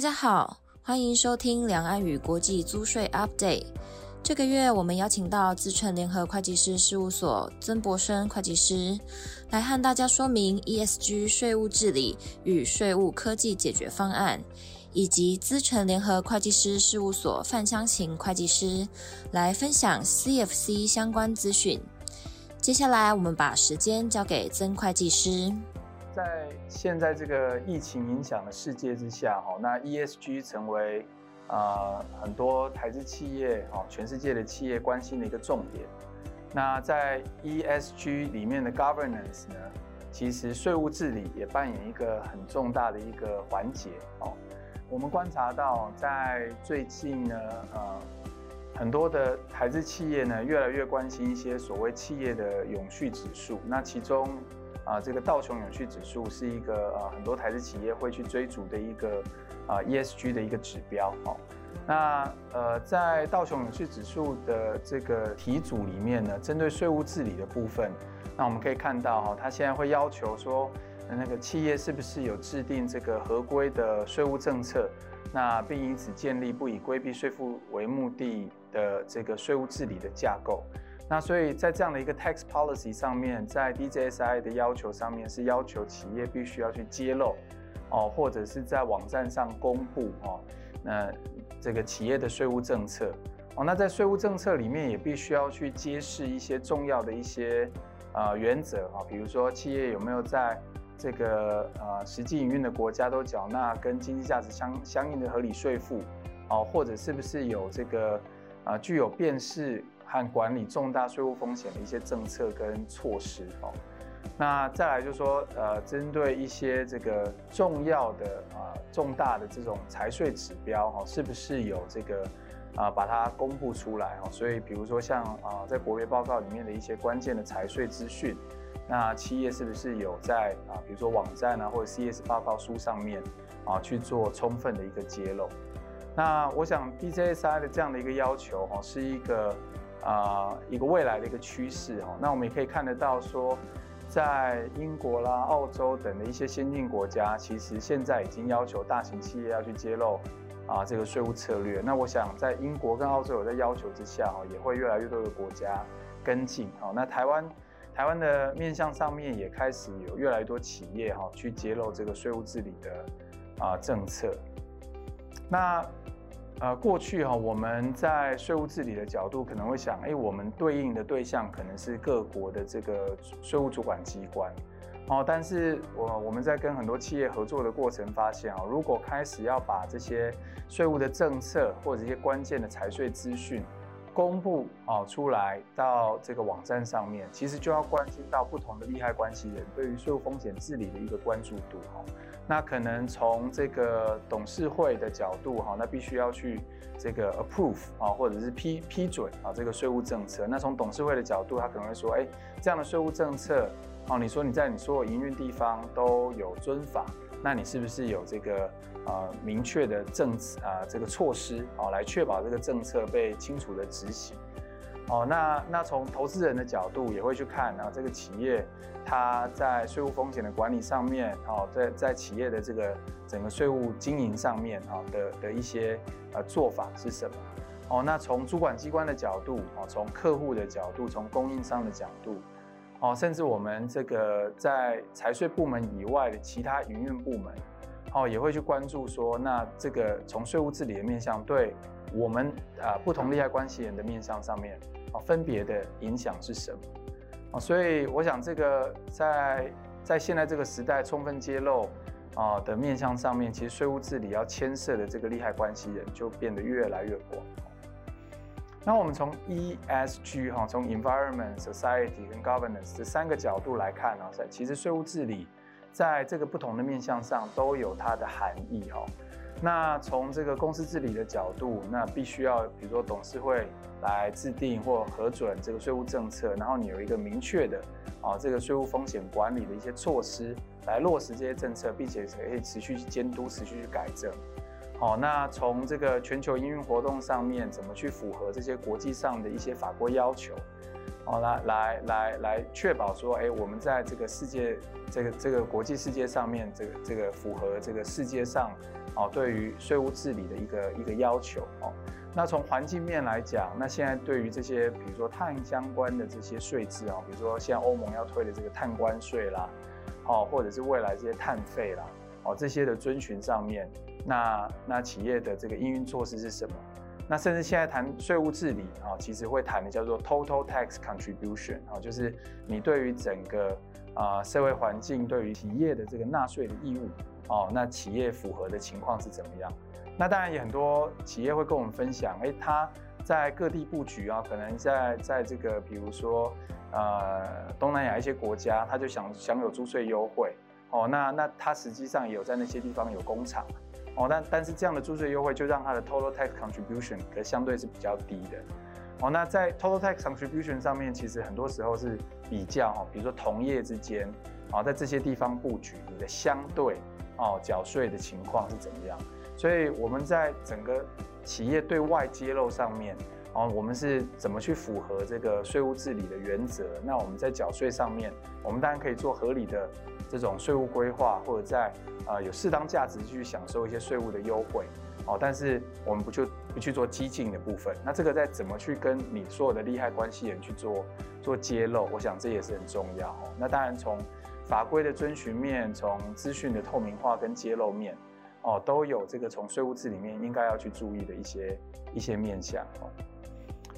大家好，欢迎收听两岸与国际租税 Update。这个月我们邀请到资诚联合会计师事务所曾博生会计师来和大家说明 ESG 税务治理与税务科技解决方案，以及资诚联合会计师事务所范香琴会计师来分享 CFC 相关资讯。接下来我们把时间交给曾会计师。在现在这个疫情影响的世界之下，哈，那 ESG 成为啊很多台资企业，哦，全世界的企业关心的一个重点。那在 ESG 里面的 governance 呢，其实税务治理也扮演一个很重大的一个环节。哦，我们观察到，在最近呢，呃，很多的台资企业呢，越来越关心一些所谓企业的永续指数。那其中，啊，这个道琼永续指数是一个呃很多台资企业会去追逐的一个啊 ESG 的一个指标。哦，那呃在道琼永续指数的这个题组里面呢，针对税务治理的部分，那我们可以看到哈，它现在会要求说，那个企业是不是有制定这个合规的税务政策，那并因此建立不以规避税负为目的的这个税务治理的架构。那所以在这样的一个 tax policy 上面，在 DJSI 的要求上面是要求企业必须要去揭露，哦，或者是在网站上公布哦，那这个企业的税务政策，哦，那在税务政策里面也必须要去揭示一些重要的一些呃原则啊，比如说企业有没有在这个呃实际营运的国家都缴纳跟经济价值相相应的合理税负，哦，或者是不是有这个啊、具有辨识。和管理重大税务风险的一些政策跟措施哦，那再来就是说，呃，针对一些这个重要的啊、重大的这种财税指标哈，是不是有这个啊、把它公布出来哦？所以比如说像啊在国别报告里面的一些关键的财税资讯，那企业是不是有在啊比如说网站啊或者 CS 报告书上面啊去做充分的一个揭露？那我想 DJSI 的这样的一个要求哈，是一个。啊，一个未来的一个趋势哈，那我们也可以看得到说，在英国啦、澳洲等的一些先进国家，其实现在已经要求大型企业要去揭露啊这个税务策略。那我想在英国跟澳洲有在要求之下哈，也会越来越多的国家跟进。好，那台湾台湾的面向上面也开始有越来越多企业哈去揭露这个税务治理的啊政策。那呃，过去哈，我们在税务治理的角度可能会想，哎，我们对应的对象可能是各国的这个税务主管机关，哦，但是我我们在跟很多企业合作的过程发现啊，如果开始要把这些税务的政策或者一些关键的财税资讯公布啊出来到这个网站上面，其实就要关心到不同的利害关系人对于税务风险治理的一个关注度哈。那可能从这个董事会的角度哈，那必须要去这个 approve 啊，或者是批批准啊这个税务政策。那从董事会的角度，他可能会说，哎，这样的税务政策，哦，你说你在你所有营运地方都有遵法，那你是不是有这个呃明确的政啊这个措施啊来确保这个政策被清楚的执行？哦，那那从投资人的角度也会去看啊，这个企业它在税务风险的管理上面，哦，在在企业的这个整个税务经营上面，哈的的一些呃做法是什么？哦，那从主管机关的角度，哦，从客户的角度，从供应商的角度，哦，甚至我们这个在财税部门以外的其他营运部门，哦，也会去关注说，那这个从税务治理的面向，对我们啊不同利害关系人的面向上面。啊，分别的影响是什么？啊，所以我想这个在在现在这个时代，充分揭露啊的面向上面，其实税务治理要牵涉的这个利害关系人就变得越来越广。那我们从 ESG 哈，从 Environment、Society 跟 Governance 这三个角度来看啊，其实税务治理在这个不同的面向上都有它的含义哈。那从这个公司治理的角度，那必须要比如说董事会来制定或核准这个税务政策，然后你有一个明确的啊这个税务风险管理的一些措施来落实这些政策，并且可以持续去监督、持续去改正。好，那从这个全球营运活动上面，怎么去符合这些国际上的一些法规要求？哦，来来来来确保说，哎，我们在这个世界这个这个国际世界上面，这个这个符合这个世界上哦对于税务治理的一个一个要求哦。那从环境面来讲，那现在对于这些比如说碳相关的这些税制啊，比如说像欧盟要推的这个碳关税啦，哦，或者是未来这些碳费啦，哦，这些的遵循上面，那那企业的这个应运措施是什么？那甚至现在谈税务治理啊，其实会谈的叫做 total tax contribution 啊，就是你对于整个啊社会环境，对于企业的这个纳税的义务哦，那企业符合的情况是怎么样？那当然也很多企业会跟我们分享，哎，他在各地布局啊，可能在在这个比如说呃东南亚一些国家，他就想享有租税优惠哦，那那他实际上也有在那些地方有工厂。哦，但但是这样的租税优惠就让它的 total tax contribution 可相对是比较低的。哦，那在 total tax contribution 上面，其实很多时候是比较哈，比如说同业之间，啊，在这些地方布局，你的相对哦缴税的情况是怎么样？所以我们在整个企业对外揭露上面，哦，我们是怎么去符合这个税务治理的原则？那我们在缴税上面，我们当然可以做合理的。这种税务规划，或者在呃有适当价值去享受一些税务的优惠，哦，但是我们不去不去做激进的部分，那这个在怎么去跟你所有的利害关系人去做做揭露，我想这也是很重要哦。那当然从法规的遵循面，从资讯的透明化跟揭露面，哦，都有这个从税务治理里面应该要去注意的一些一些面向哦。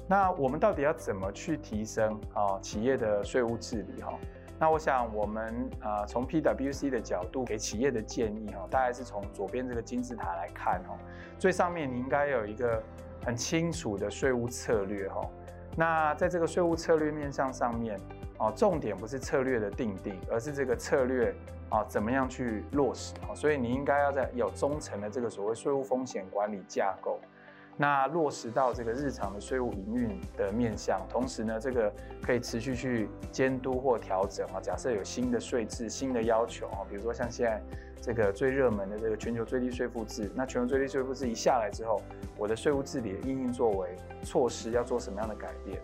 那我们到底要怎么去提升啊企业的税务治理哈？那我想，我们呃从 PwC 的角度给企业的建议哈，大概是从左边这个金字塔来看哈，最上面你应该有一个很清楚的税务策略哈。那在这个税务策略面向上面哦，重点不是策略的定定，而是这个策略啊怎么样去落实啊。所以你应该要在有忠诚的这个所谓税务风险管理架构。那落实到这个日常的税务营运的面向，同时呢，这个可以持续去监督或调整啊。假设有新的税制、新的要求啊，比如说像现在这个最热门的这个全球最低税负制，那全球最低税负制一下来之后，我的税务治理的因应作为措施要做什么样的改变？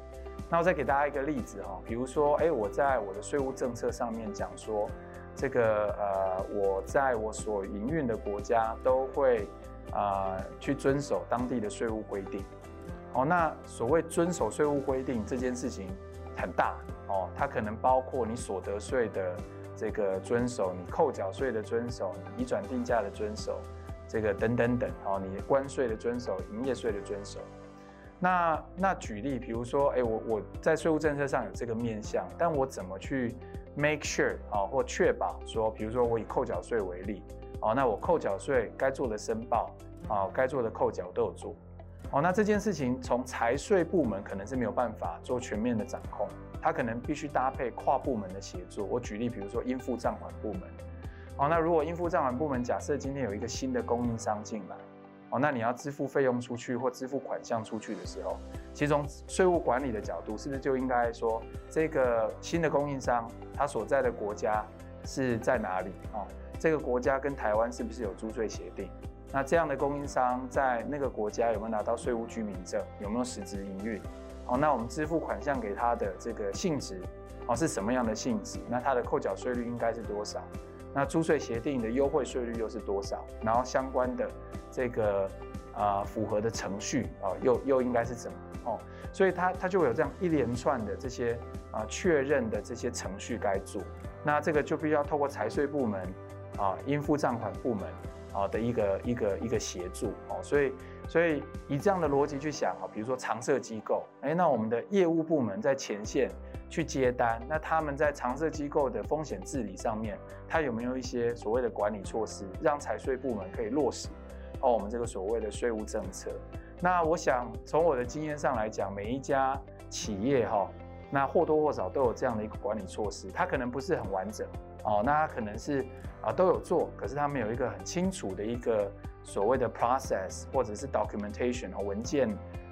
那我再给大家一个例子哈，比如说，哎，我在我的税务政策上面讲说，这个呃，我在我所营运的国家都会。啊、去遵守当地的税务规定，哦，那所谓遵守税务规定这件事情很大哦，它可能包括你所得税的这个遵守，你扣缴税的遵守，你移转定价的遵守，这个等等等，哦，你关税的遵守，营业税的遵守。那那举例，比如说，哎，我我在税务政策上有这个面向，但我怎么去 make sure 啊、哦，或确保说，比如说我以扣缴税为例。哦，那我扣缴税该做的申报，啊，该做的扣缴都有做。哦，那这件事情从财税部门可能是没有办法做全面的掌控，它可能必须搭配跨部门的协作。我举例，比如说应付账款部门。哦，那如果应付账款部门假设今天有一个新的供应商进来，哦，那你要支付费用出去或支付款项出去的时候，其实从税务管理的角度，是不是就应该说这个新的供应商他所在的国家是在哪里哦？这个国家跟台湾是不是有租税协定？那这样的供应商在那个国家有没有拿到税务居民证？有没有实质营运？哦，那我们支付款项给他的这个性质，哦，是什么样的性质？那他的扣缴税率应该是多少？那租税协定的优惠税率又是多少？然后相关的这个啊、符合的程序啊、又又应该是怎么？哦，所以他他就会有这样一连串的这些啊、确认的这些程序该做。那这个就必须要透过财税部门。啊，应付账款部门啊的一个一个一个协助哦，所以所以以这样的逻辑去想啊，比如说常设机构，哎，那我们的业务部门在前线去接单，那他们在常设机构的风险治理上面，他有没有一些所谓的管理措施，让财税部门可以落实哦我们这个所谓的税务政策？那我想从我的经验上来讲，每一家企业哈，那或多或少都有这样的一个管理措施，它可能不是很完整。哦，那他可能是啊都有做，可是他们有一个很清楚的一个所谓的 process 或者是 documentation 和文件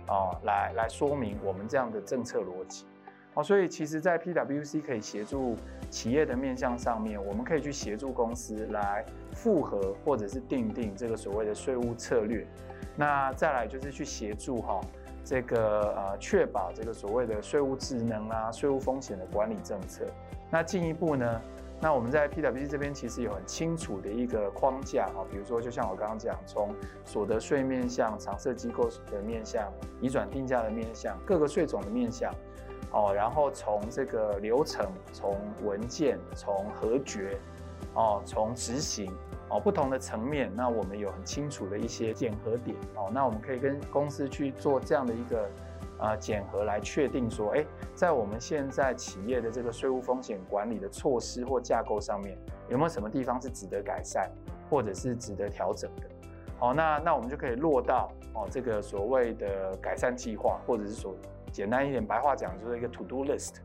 啊，来来说明我们这样的政策逻辑。哦，所以其实，在 PwC 可以协助企业的面向上面，我们可以去协助公司来复合或者是定定这个所谓的税务策略。那再来就是去协助哈这个呃确保这个所谓的税务智能啊、税务风险的管理政策。那进一步呢，那我们在 PwC 这边其实有很清楚的一个框架啊，比如说就像我刚刚讲，从所得税面向、常设机构的面向、移转定价的面向、各个税种的面向。哦，然后从这个流程，从文件，从核决，哦，从执行，哦，不同的层面，那我们有很清楚的一些检核点，哦，那我们可以跟公司去做这样的一个、呃、检核，来确定说，哎，在我们现在企业的这个税务风险管理的措施或架构上面，有没有什么地方是值得改善，或者是值得调整的？哦，那那我们就可以落到哦这个所谓的改善计划，或者是说。简单一点，白话讲就是一个 to do list，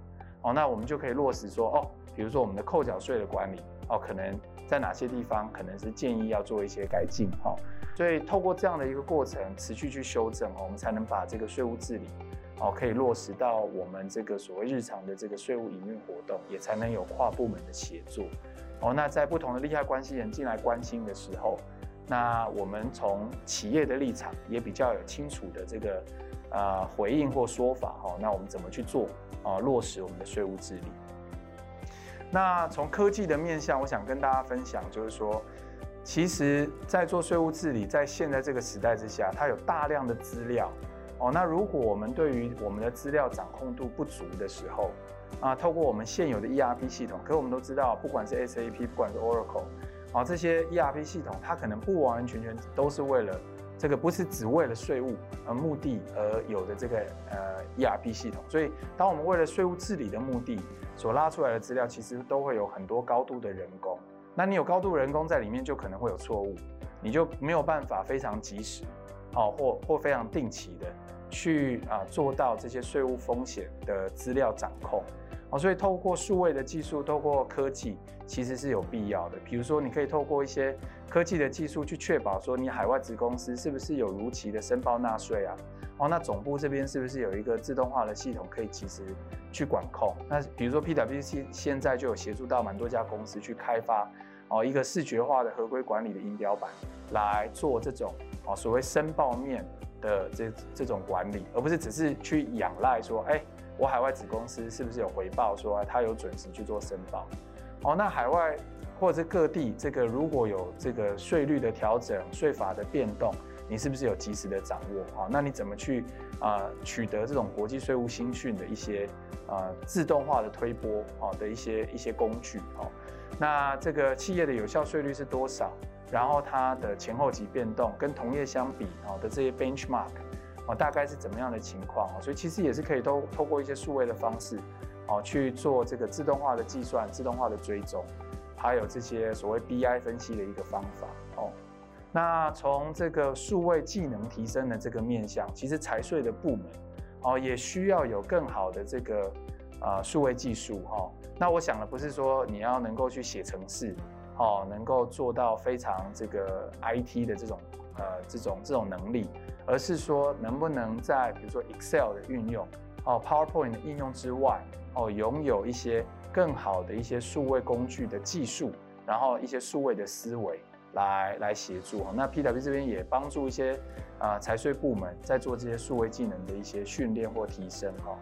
哦，那我们就可以落实说，哦，比如说我们的扣缴税的管理，哦，可能在哪些地方可能是建议要做一些改进，哈，所以透过这样的一个过程，持续去修正，我们才能把这个税务治理，哦，可以落实到我们这个所谓日常的这个税务营运活动，也才能有跨部门的协作，哦，那在不同的利害关系人进来关心的时候，那我们从企业的立场也比较有清楚的这个。啊，回应或说法哈，那我们怎么去做啊？落实我们的税务治理。那从科技的面向，我想跟大家分享，就是说，其实，在做税务治理，在现在这个时代之下，它有大量的资料哦。那如果我们对于我们的资料掌控度不足的时候，啊，透过我们现有的 ERP 系统，可我们都知道，不管是 SAP，不管是 Oracle，啊，这些 ERP 系统，它可能不完完全全都是为了。这个不是只为了税务而目的而有的这个呃 ERP 系统，所以当我们为了税务治理的目的所拉出来的资料，其实都会有很多高度的人工。那你有高度人工在里面，就可能会有错误，你就没有办法非常及时，哦，或或非常定期的去啊做到这些税务风险的资料掌控。哦，所以透过数位的技术，透过科技，其实是有必要的。比如说，你可以透过一些科技的技术去确保说，你海外子公司是不是有如期的申报纳税啊？哦，那总部这边是不是有一个自动化的系统可以及时去管控？那比如说 PwC 现在就有协助到蛮多家公司去开发哦一个视觉化的合规管理的仪表板，来做这种哦所谓申报面的这这种管理，而不是只是去仰赖说，哎。我海外子公司是不是有回报说他有准时去做申报？哦，那海外或者各地这个如果有这个税率的调整、税法的变动，你是不是有及时的掌握？啊，那你怎么去啊取得这种国际税务新讯的一些啊自动化的推播啊的一些一些工具？哦，那这个企业的有效税率是多少？然后它的前后级变动跟同业相比啊的这些 benchmark。哦，大概是怎么样的情况？所以其实也是可以都透过一些数位的方式，哦，去做这个自动化的计算、自动化的追踪，还有这些所谓 BI 分析的一个方法。那从这个数位技能提升的这个面向，其实财税的部门，哦，也需要有更好的这个啊数位技术。哈，那我想的不是说你要能够去写程式，哦，能够做到非常这个 IT 的这种呃这种这种能力。而是说，能不能在比如说 Excel 的运用，哦，PowerPoint 的应用之外，哦，拥有一些更好的一些数位工具的技术，然后一些数位的思维来来协助。那 PW 这边也帮助一些啊财税部门在做这些数位技能的一些训练或提升。哈，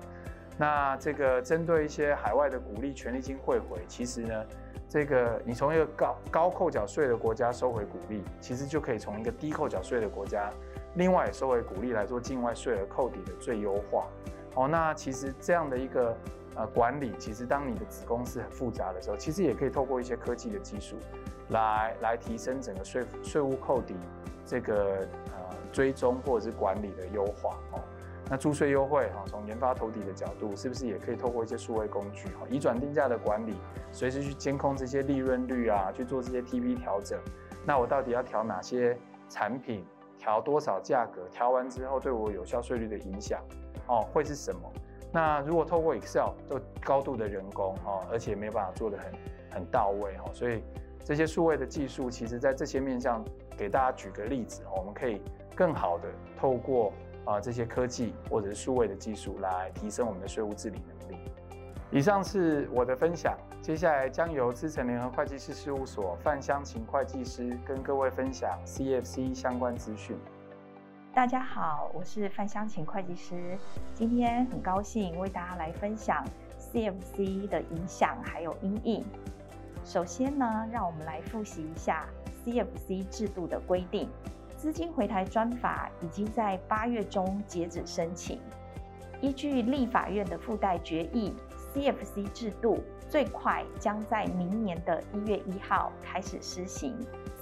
那这个针对一些海外的股利权利金汇回，其实呢，这个你从一个高高扣缴税的国家收回股利，其实就可以从一个低扣缴税的国家。另外也收回股利来做境外税额扣抵的最优化，哦，那其实这样的一个呃管理，其实当你的子公司很复杂的时候，其实也可以透过一些科技的技术来来提升整个税税务扣抵这个呃追踪或者是管理的优化哦。那租税优惠哈，从研发投抵的角度，是不是也可以透过一些数位工具哈，移转定价的管理，随时去监控这些利润率啊，去做这些 TP 调整。那我到底要调哪些产品？调多少价格？调完之后对我有效税率的影响，哦，会是什么？那如果透过 Excel 都高度的人工，哦，而且没有办法做得很很到位，哦，所以这些数位的技术，其实在这些面向，给大家举个例子，我们可以更好的透过啊这些科技或者是数位的技术来提升我们的税务治理能力。以上是我的分享，接下来将由资诚联合会计师事务所范香琴会计师跟各位分享 CFC 相关资讯。大家好，我是范香琴会计师，今天很高兴为大家来分享 CFC 的影响还有因应。首先呢，让我们来复习一下 CFC 制度的规定。资金回台专法已经在八月中截止申请，依据立法院的附带决议，CFC 制度最快将在明年的一月一号开始施行。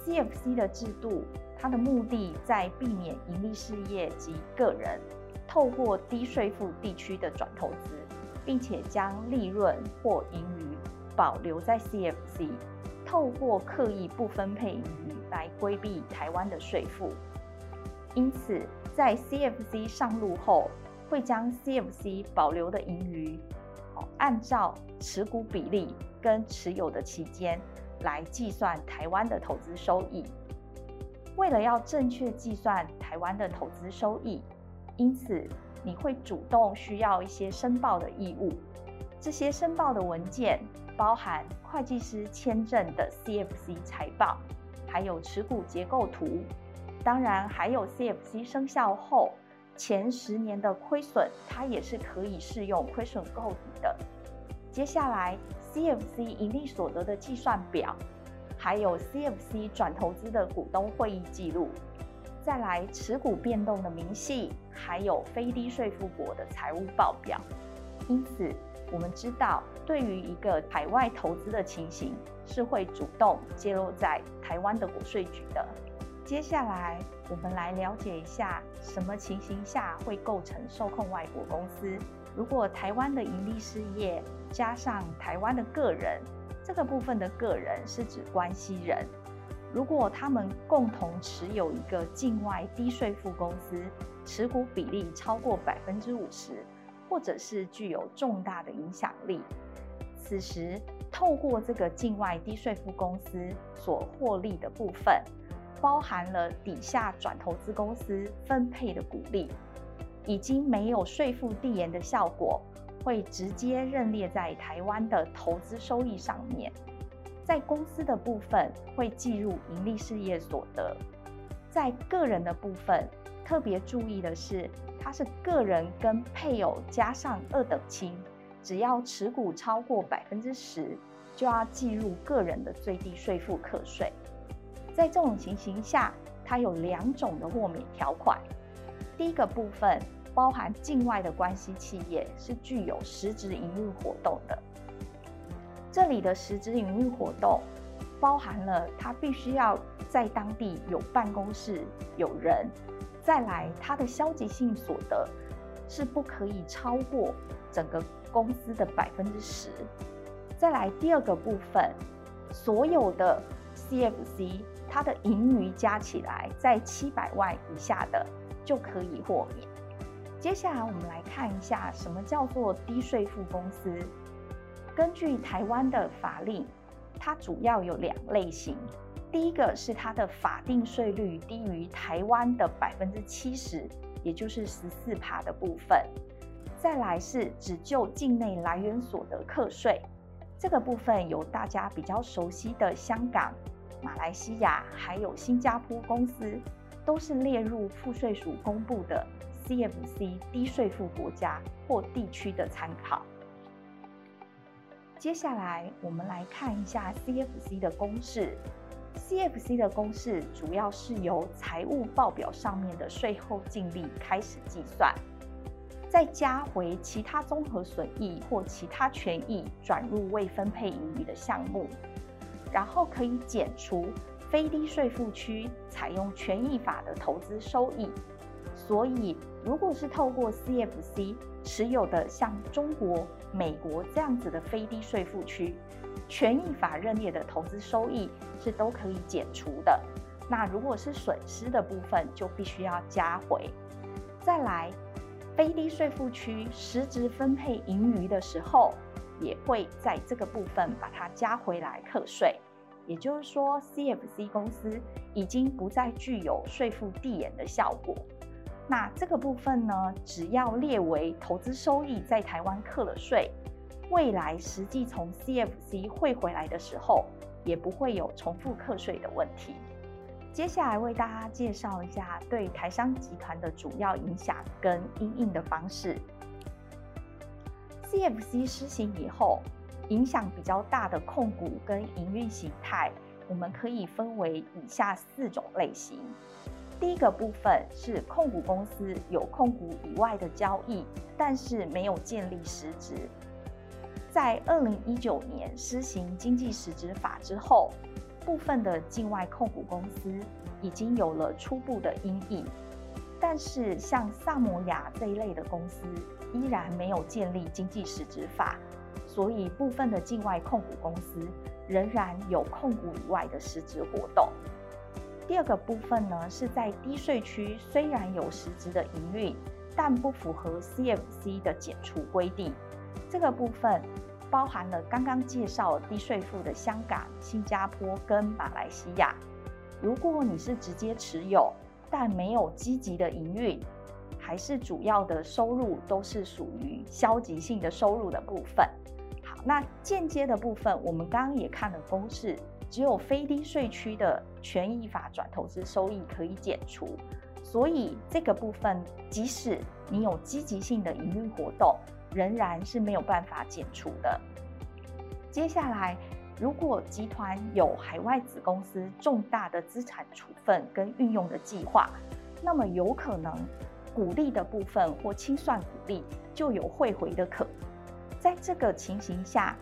CFC 的制度，它的目的在避免盈利事业及个人透过低税负地区的转投资，并且将利润或盈余保留在 CFC，透过刻意不分配盈余来规避台湾的税负。因此，在 CFC 上路后，会将 CFC 保留的盈余，按照持股比例跟持有的期间来计算台湾的投资收益。为了要正确计算台湾的投资收益，因此你会主动需要一些申报的义务。这些申报的文件包含会计师签证的 CFC 财报，还有持股结构图。当然，还有 CFC 生效后前十年的亏损，它也是可以适用亏损购抵的。接下来，CFC 盈利所得的计算表。还有 CFC 转投资的股东会议记录，再来持股变动的明细，还有非低税负国的财务报表。因此，我们知道，对于一个海外投资的情形，是会主动揭露在台湾的国税局的。接下来，我们来了解一下，什么情形下会构成受控外国公司？如果台湾的营利事业加上台湾的个人。这个部分的个人是指关系人，如果他们共同持有一个境外低税负公司，持股比例超过百分之五十，或者是具有重大的影响力，此时透过这个境外低税负公司所获利的部分，包含了底下转投资公司分配的股利，已经没有税负递延的效果。会直接认列在台湾的投资收益上面，在公司的部分会计入盈利事业所得，在个人的部分特别注意的是，它是个人跟配偶加上二等亲，只要持股超过百分之十，就要计入个人的最低税负课税。在这种情形下，它有两种的豁免条款，第一个部分。包含境外的关系企业是具有实质营运活动的。这里的实质营运活动，包含了它必须要在当地有办公室、有人，再来它的消极性所得是不可以超过整个公司的百分之十。再来第二个部分，所有的 CFC 它的盈余加起来在七百万以下的就可以豁免。接下来我们来看一下什么叫做低税负公司。根据台湾的法令，它主要有两类型。第一个是它的法定税率低于台湾的百分之七十，也就是十四趴的部分。再来是只就境内来源所得课税，这个部分有大家比较熟悉的香港、马来西亚还有新加坡公司，都是列入赋税署公布的。CFC 低税负国家或地区的参考。接下来，我们来看一下 CFC 的公式。CFC 的公式主要是由财务报表上面的税后净利开始计算，再加回其他综合损益或其他权益转入未分配盈余的项目，然后可以减除非低税负区采用权益法的投资收益。所以，如果是透过 CFC 持有的像中国、美国这样子的非低税负区，权益法认列的投资收益是都可以减除的。那如果是损失的部分，就必须要加回。再来，非低税负区实质分配盈余的时候，也会在这个部分把它加回来课税。也就是说，CFC 公司已经不再具有税负递延的效果。那这个部分呢，只要列为投资收益在台湾课了税，未来实际从 CFC 汇回来的时候，也不会有重复课税的问题。接下来为大家介绍一下对台商集团的主要影响跟因应的方式。CFC 施行以后，影响比较大的控股跟营运形态，我们可以分为以下四种类型。第一个部分是控股公司有控股以外的交易，但是没有建立实质。在二零一九年施行经济实质法之后，部分的境外控股公司已经有了初步的因应，但是像萨摩亚这一类的公司依然没有建立经济实质法，所以部分的境外控股公司仍然有控股以外的实质活动。第二个部分呢，是在低税区虽然有实质的营运，但不符合 CFC 的减除规定。这个部分。包含了刚刚介绍低税负的香港、新加坡跟马来西亚。如果你是直接持有，但没有积极的营运，还是主要的收入都是属于消极性的收入的部分。好，那间接的部分，我们刚刚也看了公式，只有非低税区的权益法转投资收益可以减除。所以这个部分，即使你有积极性的营运活动，仍然是没有办法减除的。接下来，如果集团有海外子公司重大的资产处分跟运用的计划，那么有可能股利的部分或清算股利就有汇回的可能。在这个情形下，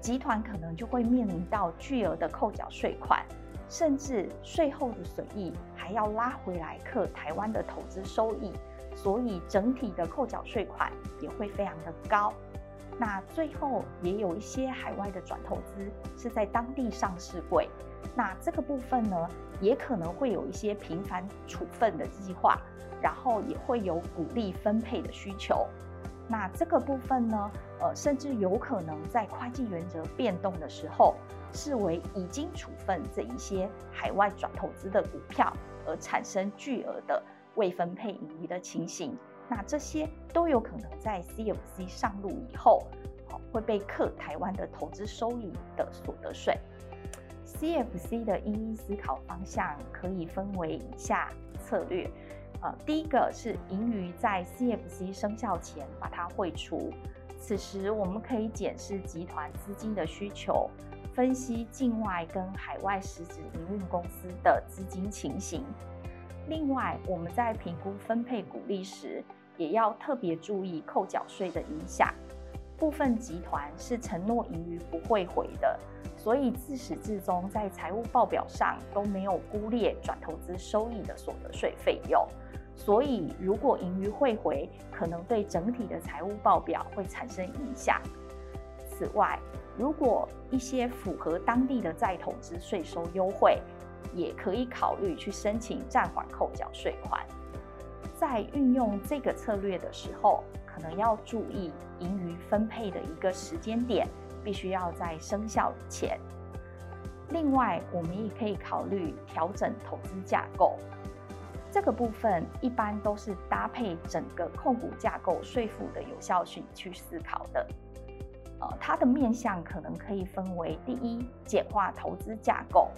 集团可能就会面临到巨额的扣缴税款，甚至税后的损益还要拉回来课台湾的投资收益。所以整体的扣缴税款也会非常的高。那最后也有一些海外的转投资是在当地上市柜，那这个部分呢，也可能会有一些频繁处分的计划，然后也会有股利分配的需求。那这个部分呢，呃，甚至有可能在会计原则变动的时候，视为已经处分这一些海外转投资的股票，而产生巨额的。未分配盈余的情形，那这些都有可能在 CFC 上路以后，好会被课台湾的投资收益的所得税。CFC 的一一思考方向可以分为以下策略，呃，第一个是盈余在 CFC 生效前把它汇出，此时我们可以检视集团资金的需求，分析境外跟海外实质营运公司的资金情形。另外，我们在评估分配股利时，也要特别注意扣缴税的影响。部分集团是承诺盈余不会回的，所以自始至终在财务报表上都没有估列转投资收益的所得税费用。所以，如果盈余会回，可能对整体的财务报表会产生影响。此外，如果一些符合当地的再投资税收优惠，也可以考虑去申请暂缓扣缴税款。在运用这个策略的时候，可能要注意盈余分配的一个时间点，必须要在生效前。另外，我们也可以考虑调整投资架构。这个部分一般都是搭配整个控股架构税负的有效性去思考的。呃，它的面向可能可以分为：第一，简化投资架构。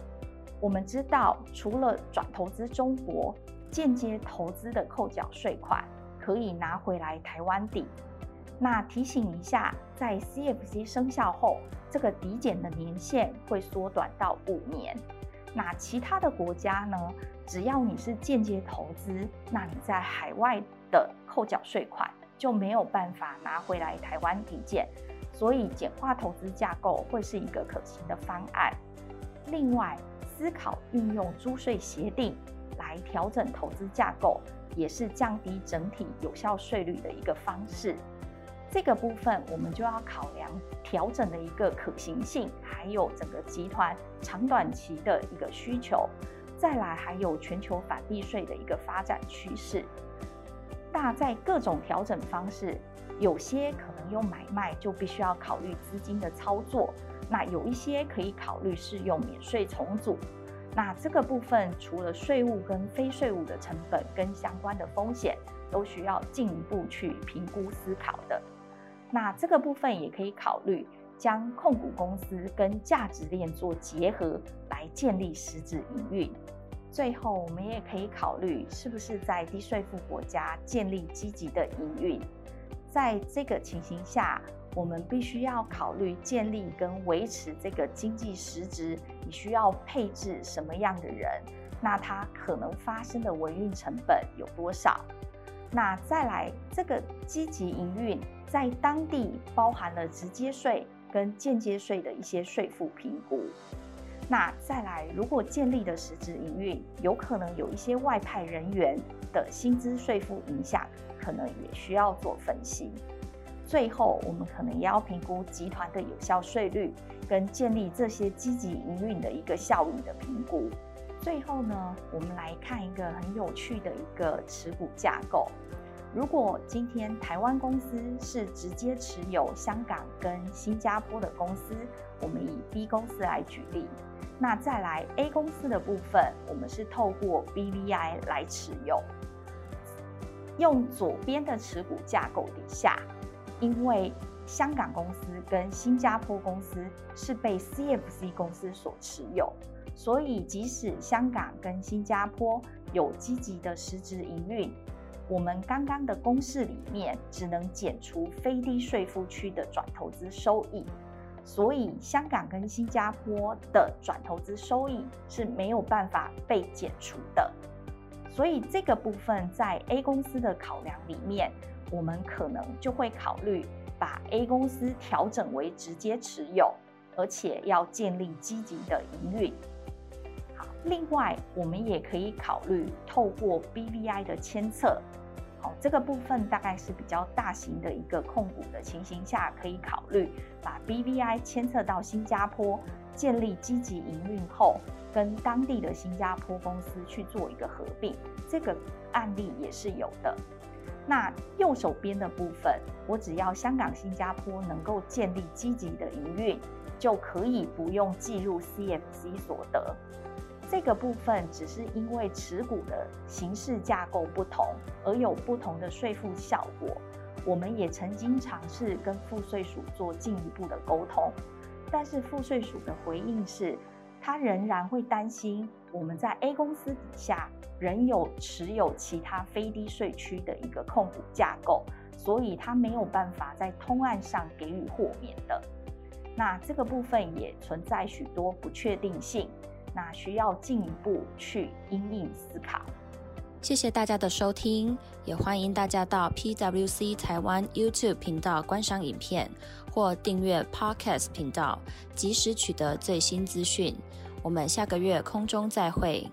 我们知道，除了转投资中国，间接投资的扣缴税款可以拿回来台湾抵。那提醒一下，在 CFC 生效后，这个抵减的年限会缩短到五年。那其他的国家呢？只要你是间接投资，那你在海外的扣缴税款就没有办法拿回来台湾抵减。所以，简化投资架构会是一个可行的方案。另外，思考运用租税协定来调整投资架构，也是降低整体有效税率的一个方式。这个部分我们就要考量调整的一个可行性，还有整个集团长短期的一个需求。再来，还有全球反避税的一个发展趋势。那在各种调整方式，有些可能用买卖就必须要考虑资金的操作。那有一些可以考虑适用免税重组，那这个部分除了税务跟非税务的成本跟相关的风险，都需要进一步去评估思考的。那这个部分也可以考虑将控股公司跟价值链做结合，来建立实质营运。最后，我们也可以考虑是不是在低税负国家建立积极的营运。在这个情形下，我们必须要考虑建立跟维持这个经济实质，你需要配置什么样的人？那它可能发生的维运成本有多少？那再来，这个积极营运在当地包含了直接税跟间接税的一些税负评估。那再来，如果建立的实质营运有可能有一些外派人员的薪资税负影响，可能也需要做分析。最后，我们可能也要评估集团的有效税率，跟建立这些积极营运的一个效益的评估。最后呢，我们来看一个很有趣的一个持股架构。如果今天台湾公司是直接持有香港跟新加坡的公司，我们以 B 公司来举例。那再来 A 公司的部分，我们是透过 BVI 来持有。用左边的持股架构底下。因为香港公司跟新加坡公司是被 CFC 公司所持有，所以即使香港跟新加坡有积极的实质营运，我们刚刚的公式里面只能减除非低税负区的转投资收益，所以香港跟新加坡的转投资收益是没有办法被减除的，所以这个部分在 A 公司的考量里面。我们可能就会考虑把 A 公司调整为直接持有，而且要建立积极的营运。好，另外我们也可以考虑透过 BVI 的牵策。好，这个部分大概是比较大型的一个控股的情形下，可以考虑把 BVI 牵策到新加坡，建立积极营运后，跟当地的新加坡公司去做一个合并。这个案例也是有的。那右手边的部分，我只要香港、新加坡能够建立积极的营运，就可以不用计入 CFC 所得。这个部分只是因为持股的形式架构不同，而有不同的税负效果。我们也曾经尝试跟赋税署做进一步的沟通，但是赋税署的回应是，他仍然会担心我们在 A 公司底下仍有持有其他非低税区的一个控股架构，所以它没有办法在通案上给予豁免的。那这个部分也存在许多不确定性，那需要进一步去因应思考。谢谢大家的收听，也欢迎大家到 PWC 台湾 YouTube 频道观赏影片。或订阅 Podcast 频道，及时取得最新资讯。我们下个月空中再会。